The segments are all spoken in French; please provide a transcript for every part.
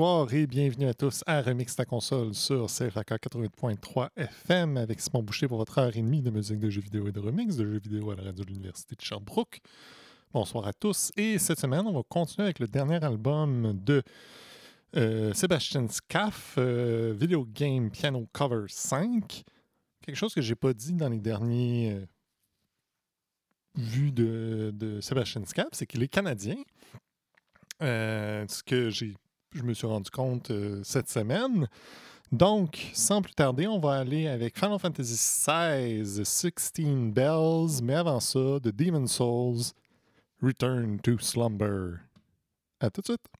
Bonsoir et bienvenue à tous à Remix ta console sur CFAK 88.3 FM avec Simon Boucher pour votre heure et demie de musique de jeux vidéo et de remix de jeux vidéo à la radio de l'Université de Sherbrooke. Bonsoir à tous et cette semaine on va continuer avec le dernier album de euh, Sébastien Scaff, euh, Video Game Piano Cover 5. Quelque chose que j'ai pas dit dans les derniers euh, vues de, de Sébastien Scaff, c'est qu'il est canadien. Euh, ce que j'ai je me suis rendu compte euh, cette semaine. Donc, sans plus tarder, on va aller avec Final Fantasy XVI, 16 Bells, mais avant ça, de Demon Souls, Return to Slumber. À tout de suite.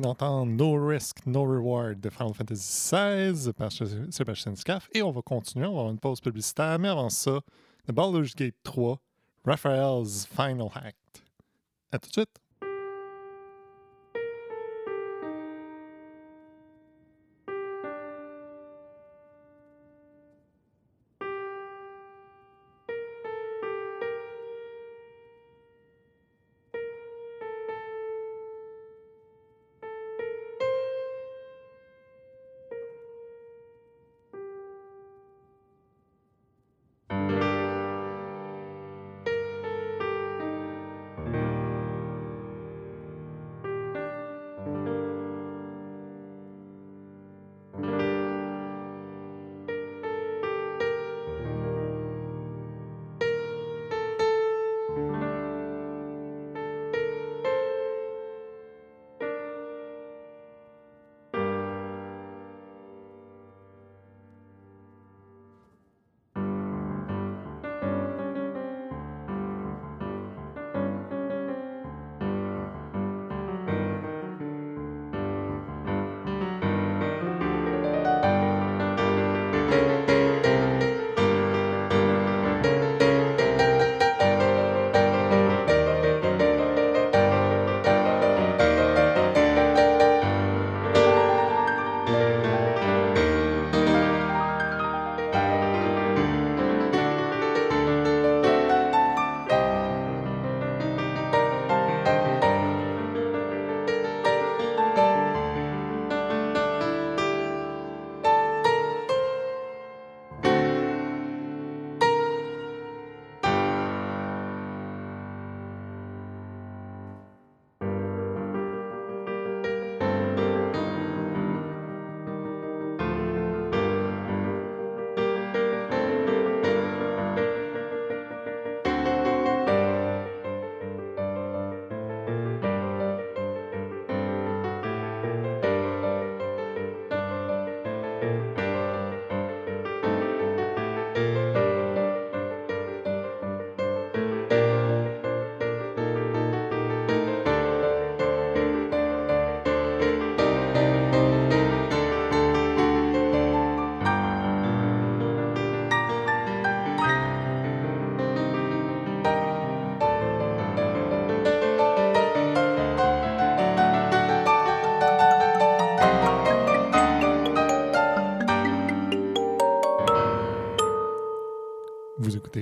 Venez d'entendre No Risk, No Reward de Final Fantasy XVI par Sébastien Scaff. Et on va continuer, on va avoir une pause publicitaire. Mais avant ça, The Baldur's Gate 3, Raphael's Final Act. À tout de suite!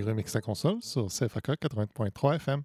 Remix la console sur CFAK 80.3 FM.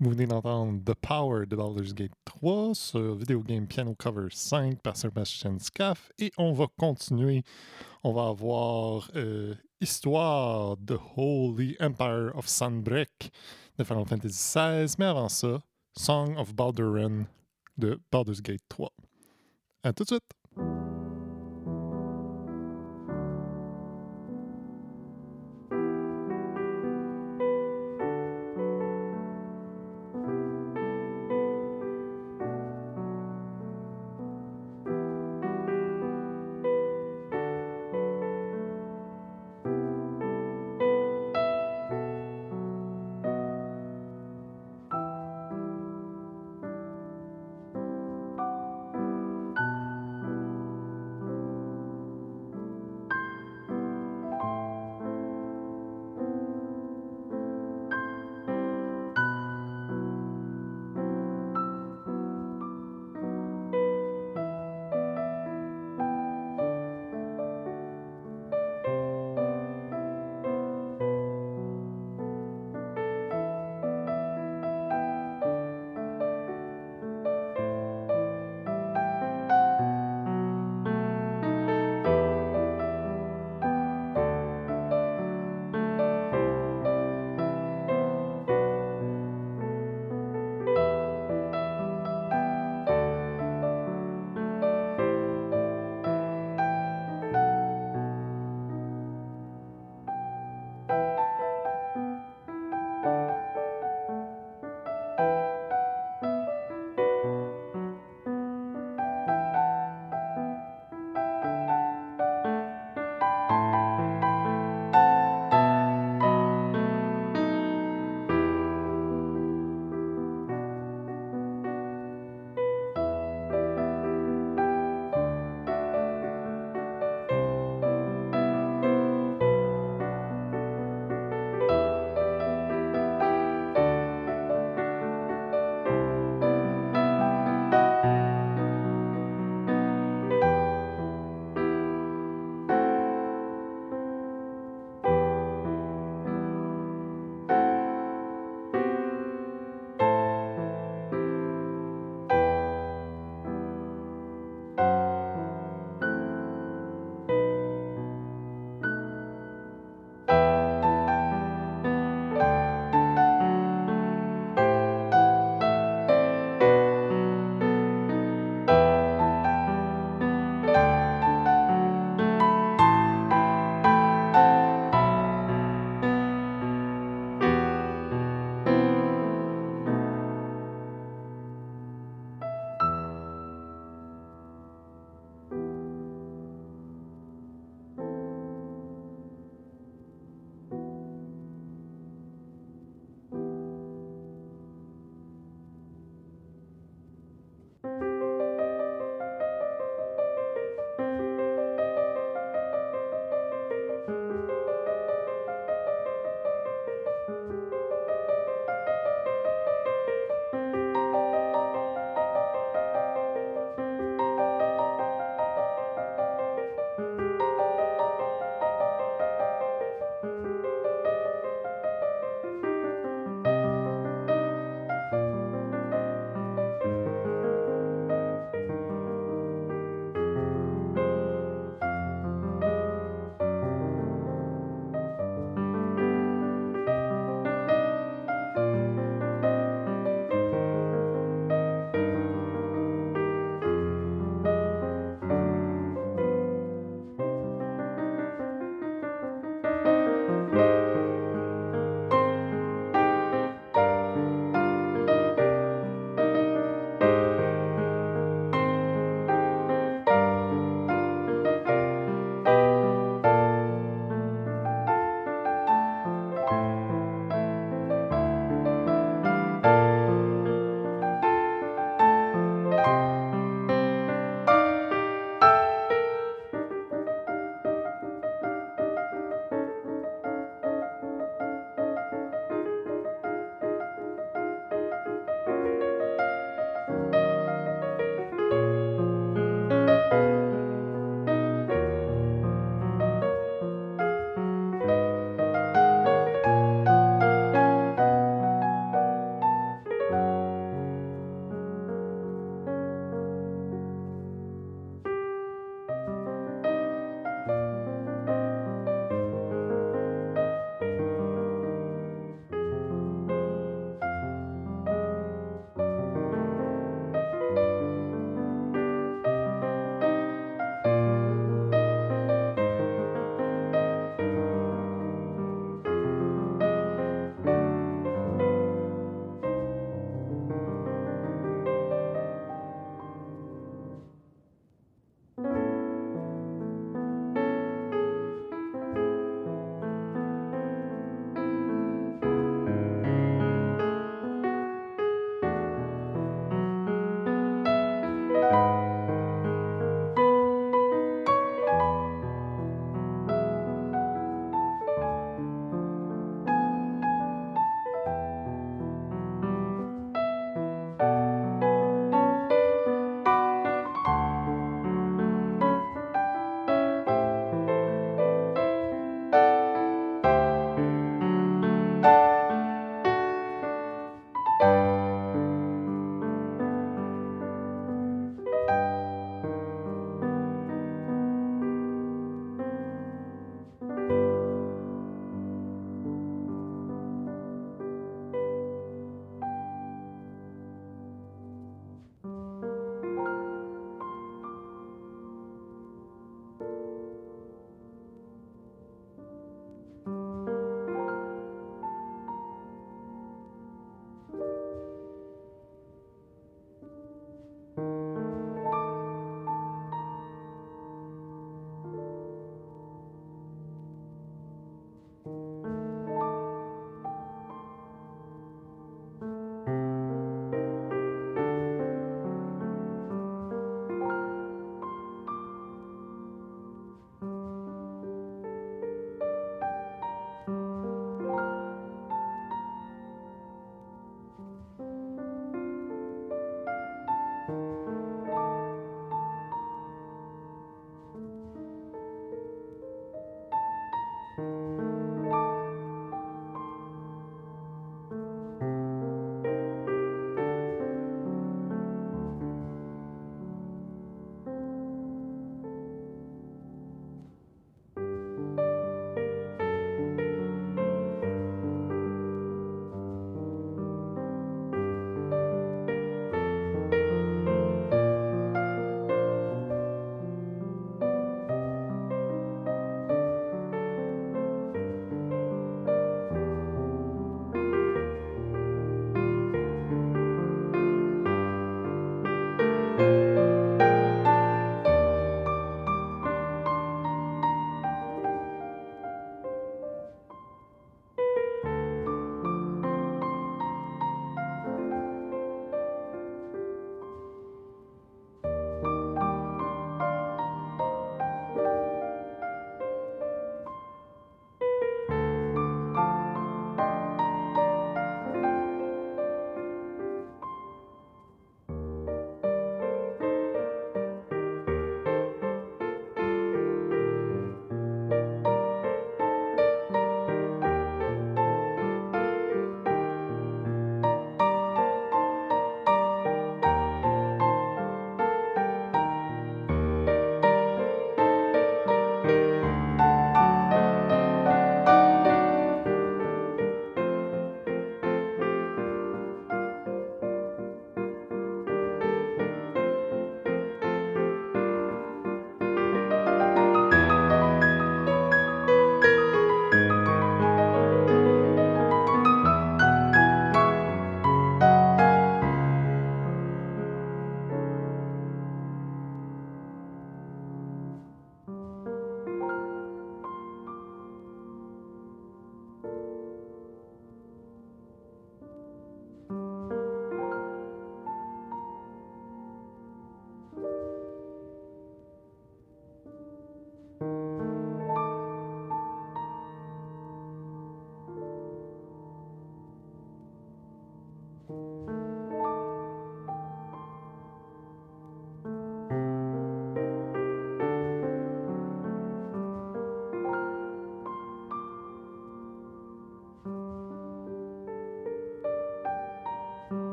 Vous venez d'entendre The Power de Baldur's Gate 3 sur Video Game Piano Cover 5 par Sebastian Scaff. Et on va continuer. On va avoir euh, Histoire de Holy Empire of Sunbreak de Final Fantasy XVI. Mais avant ça, Song of Balduran de Baldur's Gate 3. À tout de suite!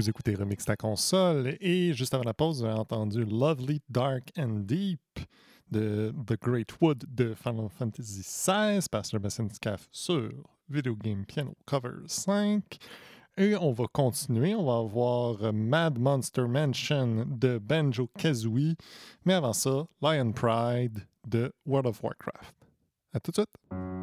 Vous écoutez Remix ta console et juste avant la pause, vous avez entendu Lovely, Dark and Deep de The Great Wood de Final Fantasy XVI par Sebastian Scaff sur Video Game Piano Cover 5. Et on va continuer, on va avoir Mad Monster Mansion de Banjo Kazooie, mais avant ça, Lion Pride de World of Warcraft. À tout de suite!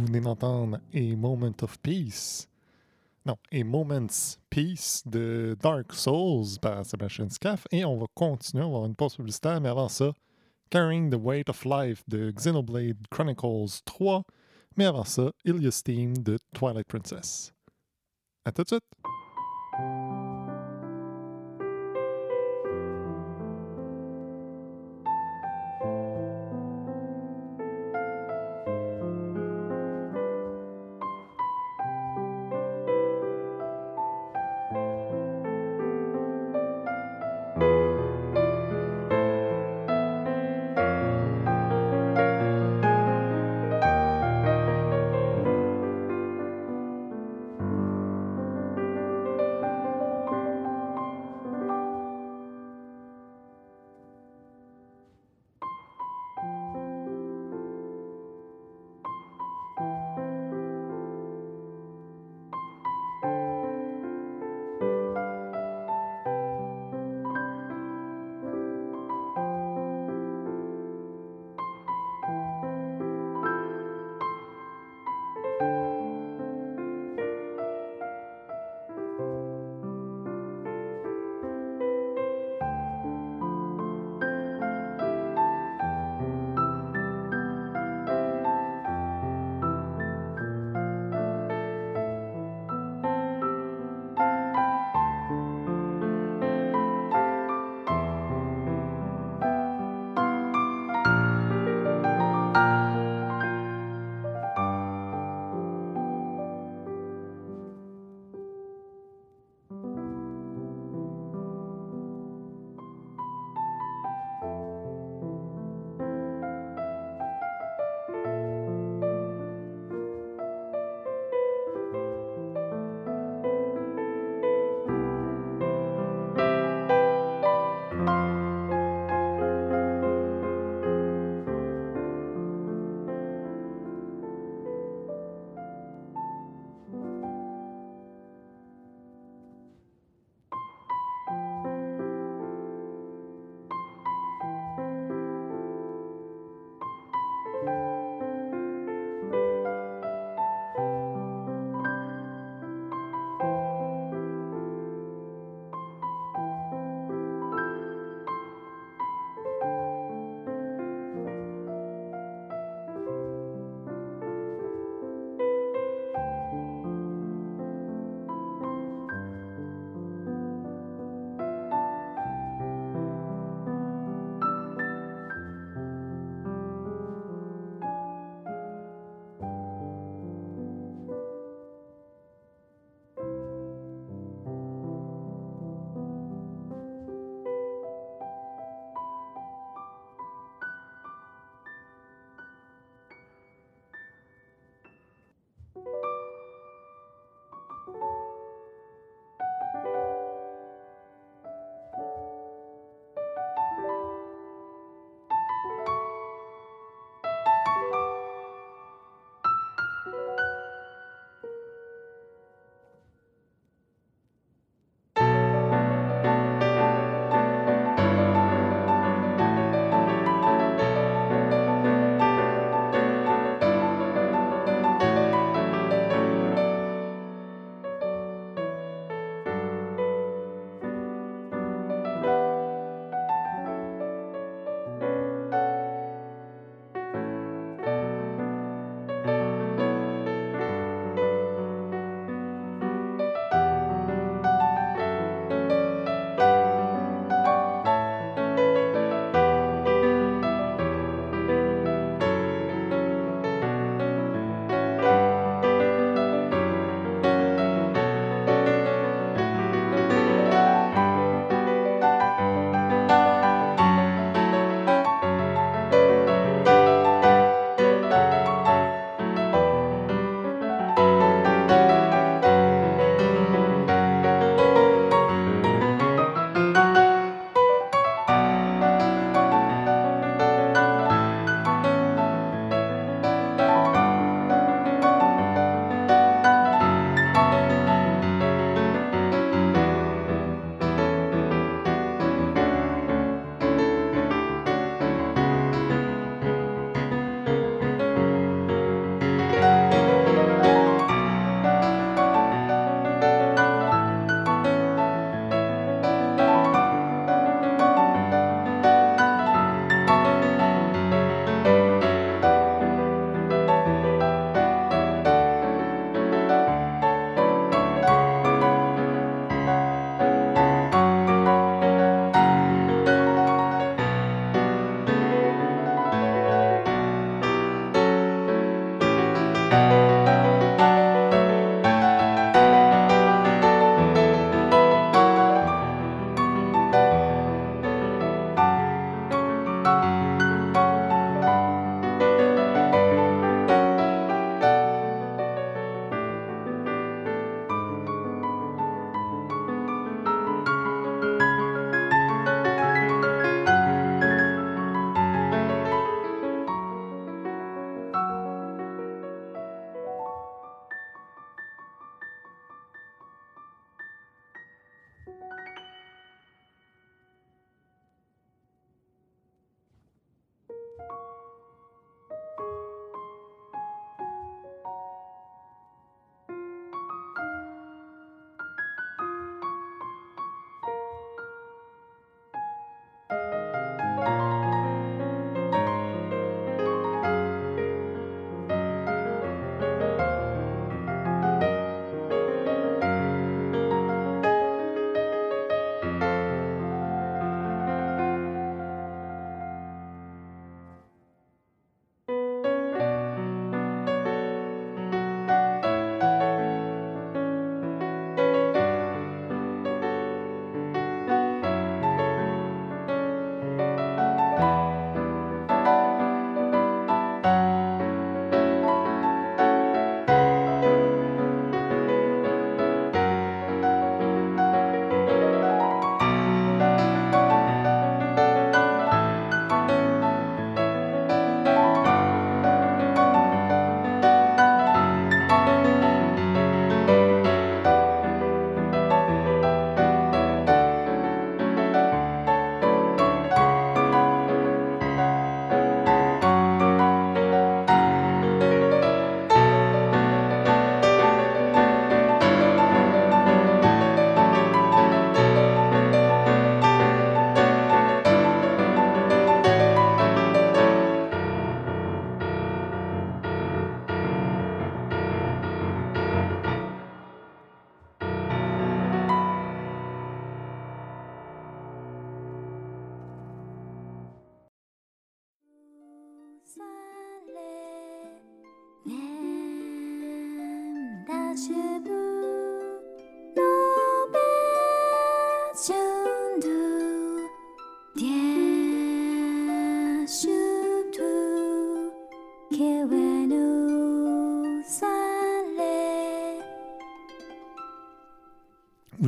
Vous venez d'entendre A Moment of Peace. Non, A Moment's Peace de Dark Souls par Sebastian Scaff. Et on va continuer, on va avoir une pause mais avant ça, Carrying the Weight of Life de Xenoblade Chronicles 3. Mais avant ça, Ilias Theme de Twilight Princess. À tout de suite!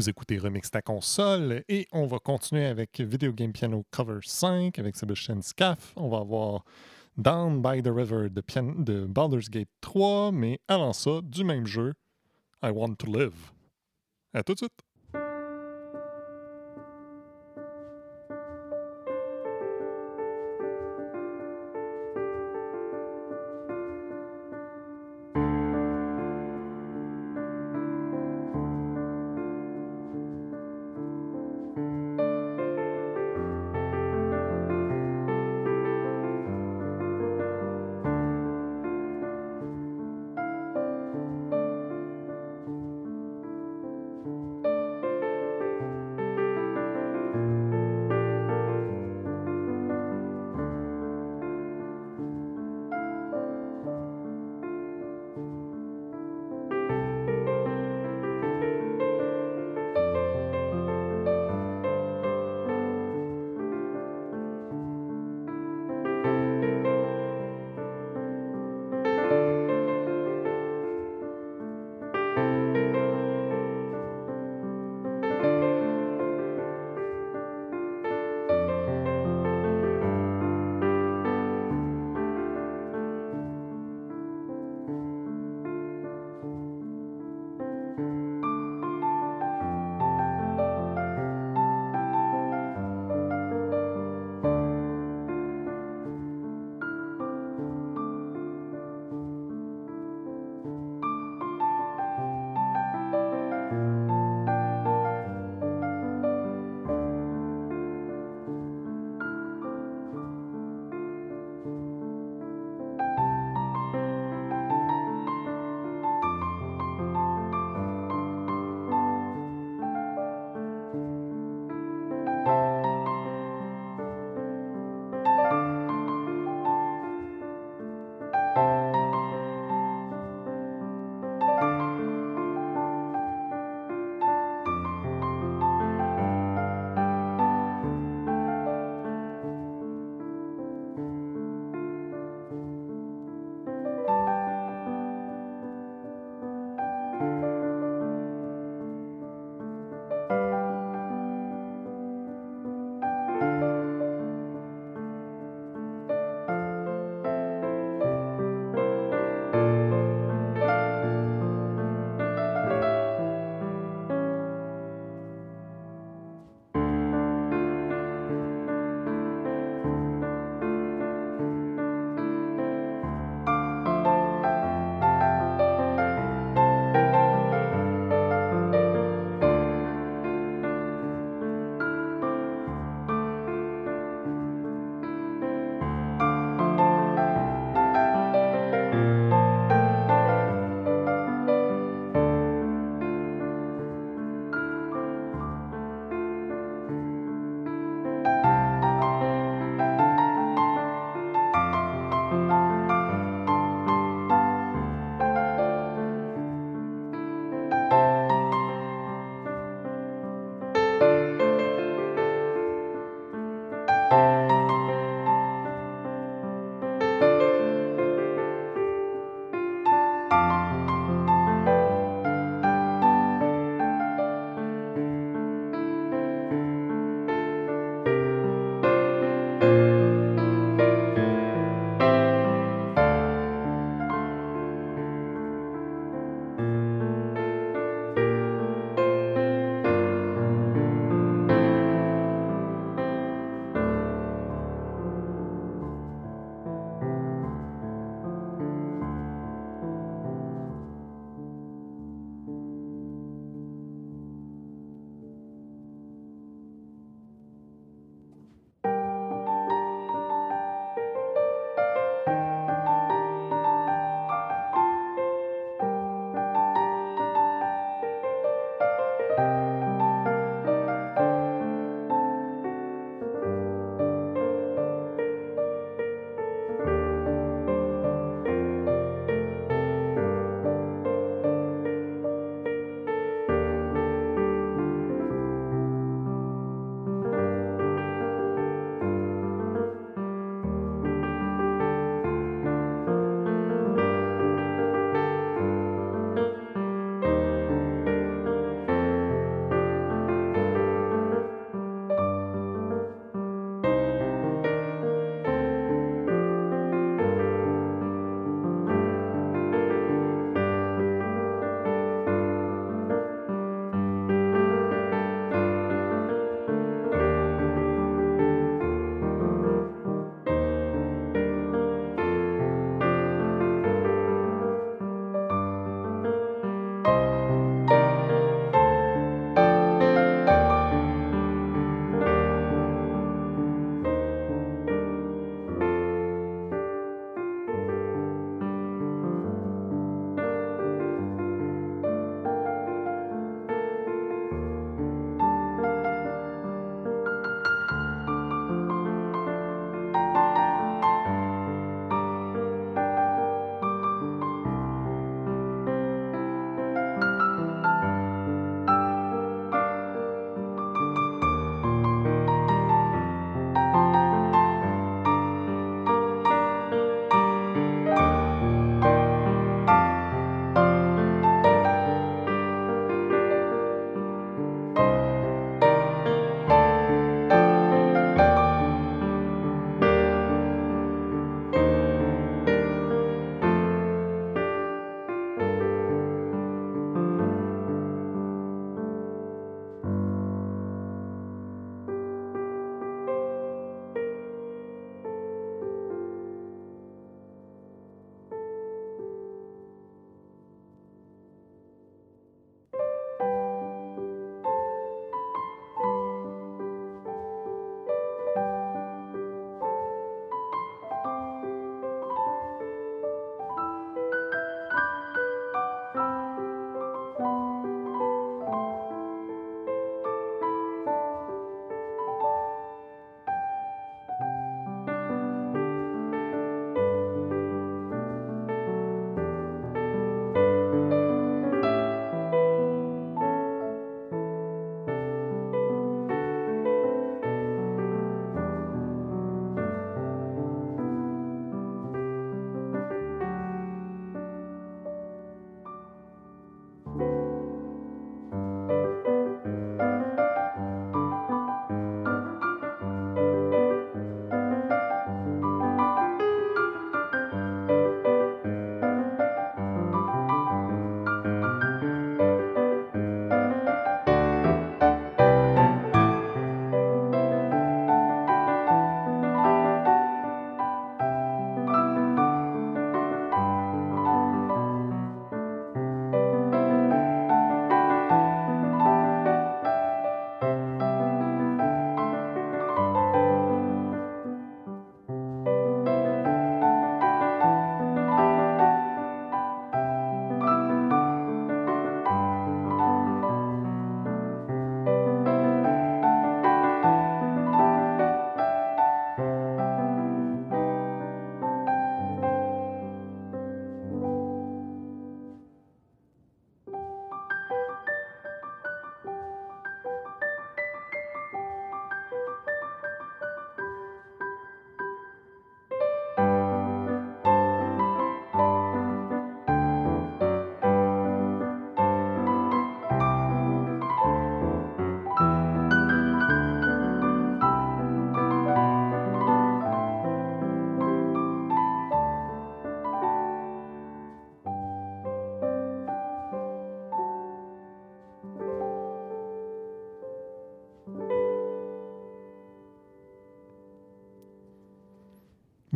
Vous écoutez Remix ta console et on va continuer avec Video Game Piano Cover 5 avec Sebastian Scaff. On va avoir Down by the River de, Pian- de Baldur's Gate 3, mais avant ça, du même jeu, I Want to Live. À tout de suite!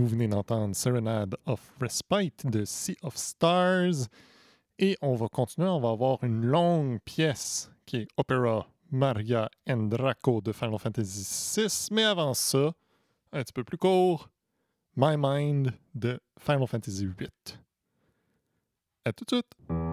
Vous venez d'entendre Serenade of Respite de Sea of Stars. Et on va continuer, on va avoir une longue pièce qui est Opera Maria and Draco de Final Fantasy VI. Mais avant ça, un petit peu plus court, My Mind de Final Fantasy VIII. À tout de suite!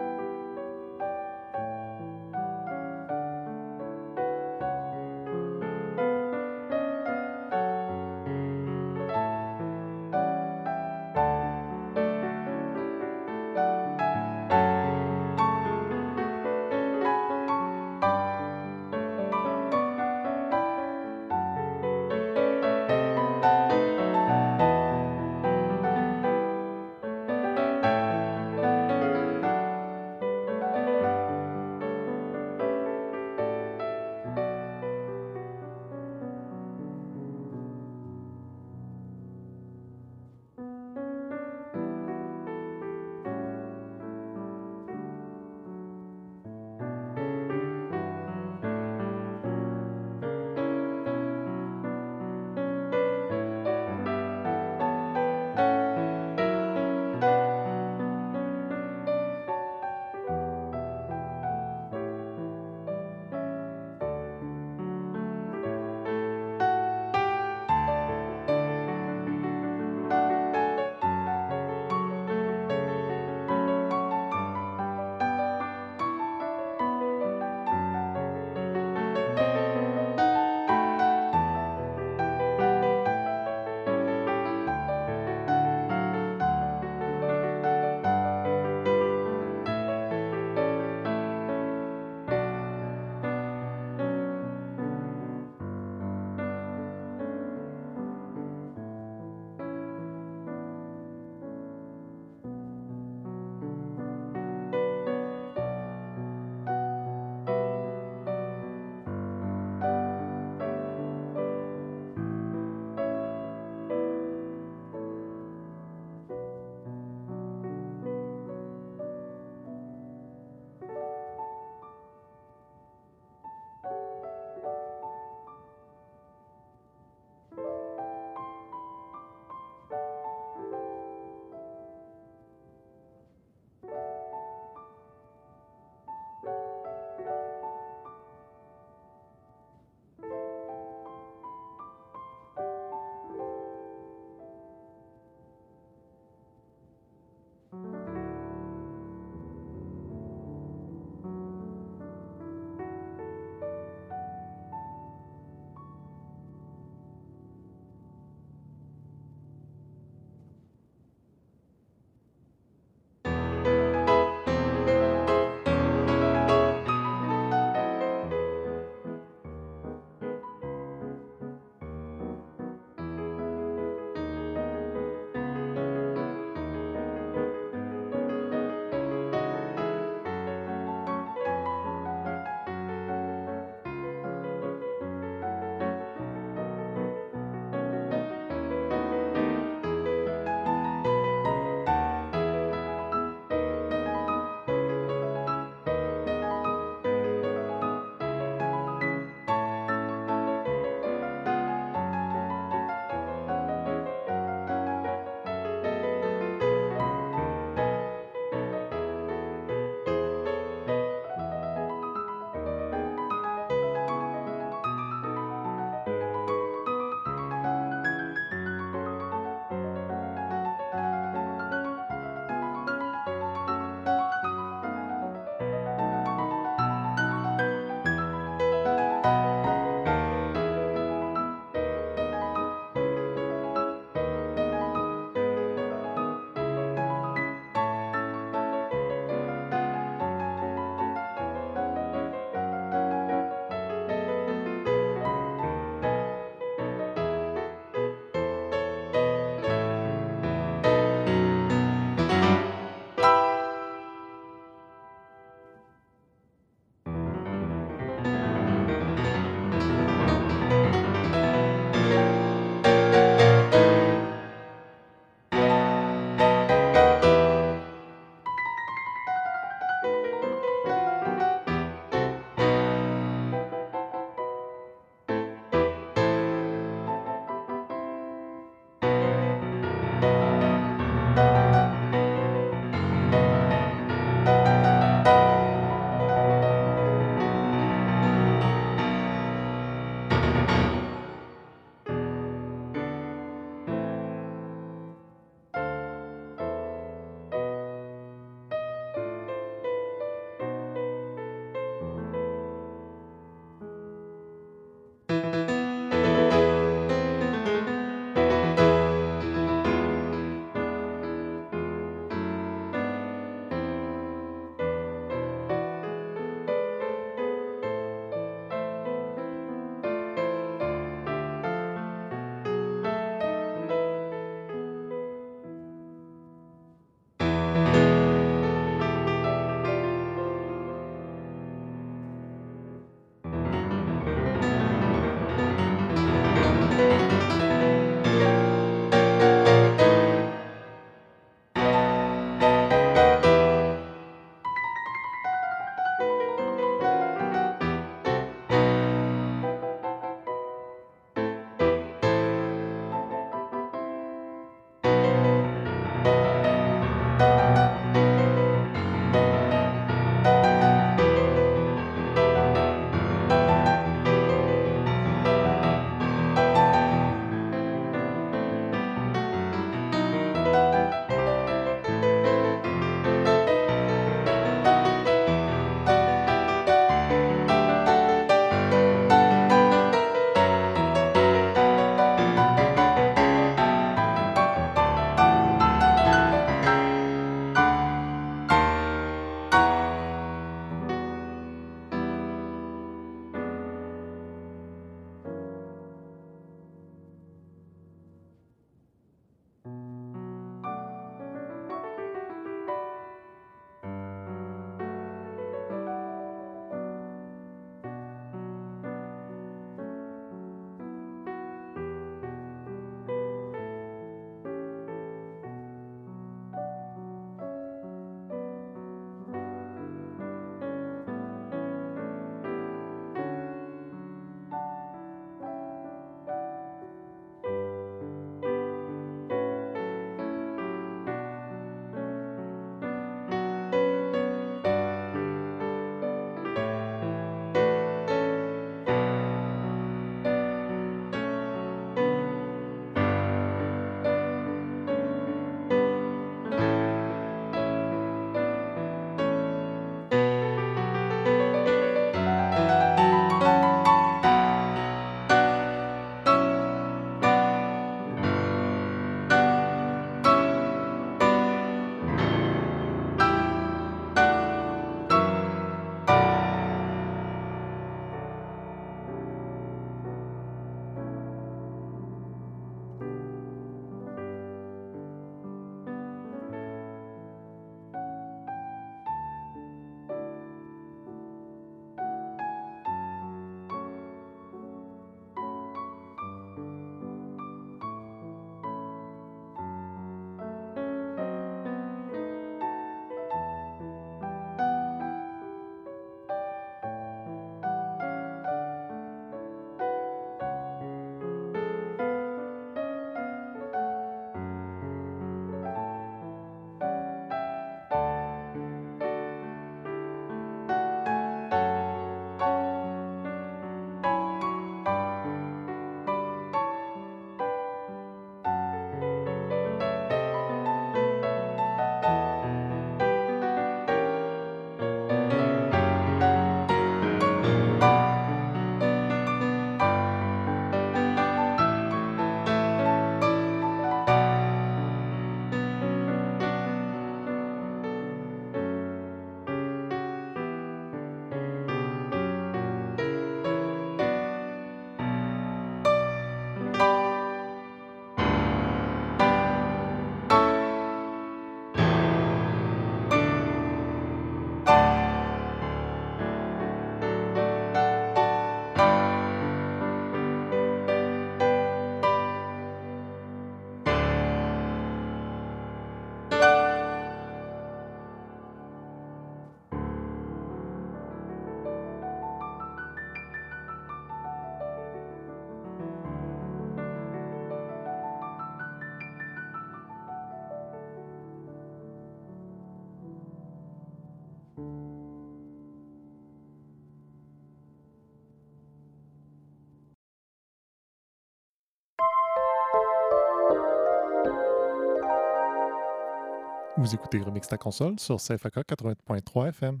Vous écoutez Remix ta console sur CFAK 80.3 FM.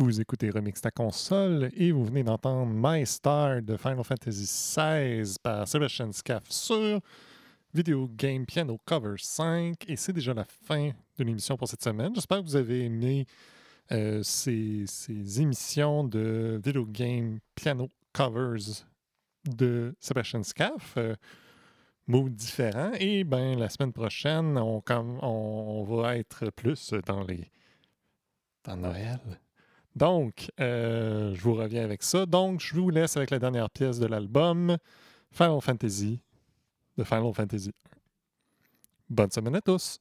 Vous écoutez Remix ta console et vous venez d'entendre My Star de Final Fantasy XVI par Sebastian Scaff sur Video Game Piano Cover 5. Et c'est déjà la fin de l'émission pour cette semaine. J'espère que vous avez aimé euh, ces, émissions de Video Game Piano Covers de Sebastian Scaff. Euh, mots différents. Et ben la semaine prochaine, on, on va être plus dans les dans Noël. Donc, euh, je vous reviens avec ça. Donc, je vous laisse avec la dernière pièce de l'album, Final Fantasy, de Final Fantasy 1. Bonne semaine à tous!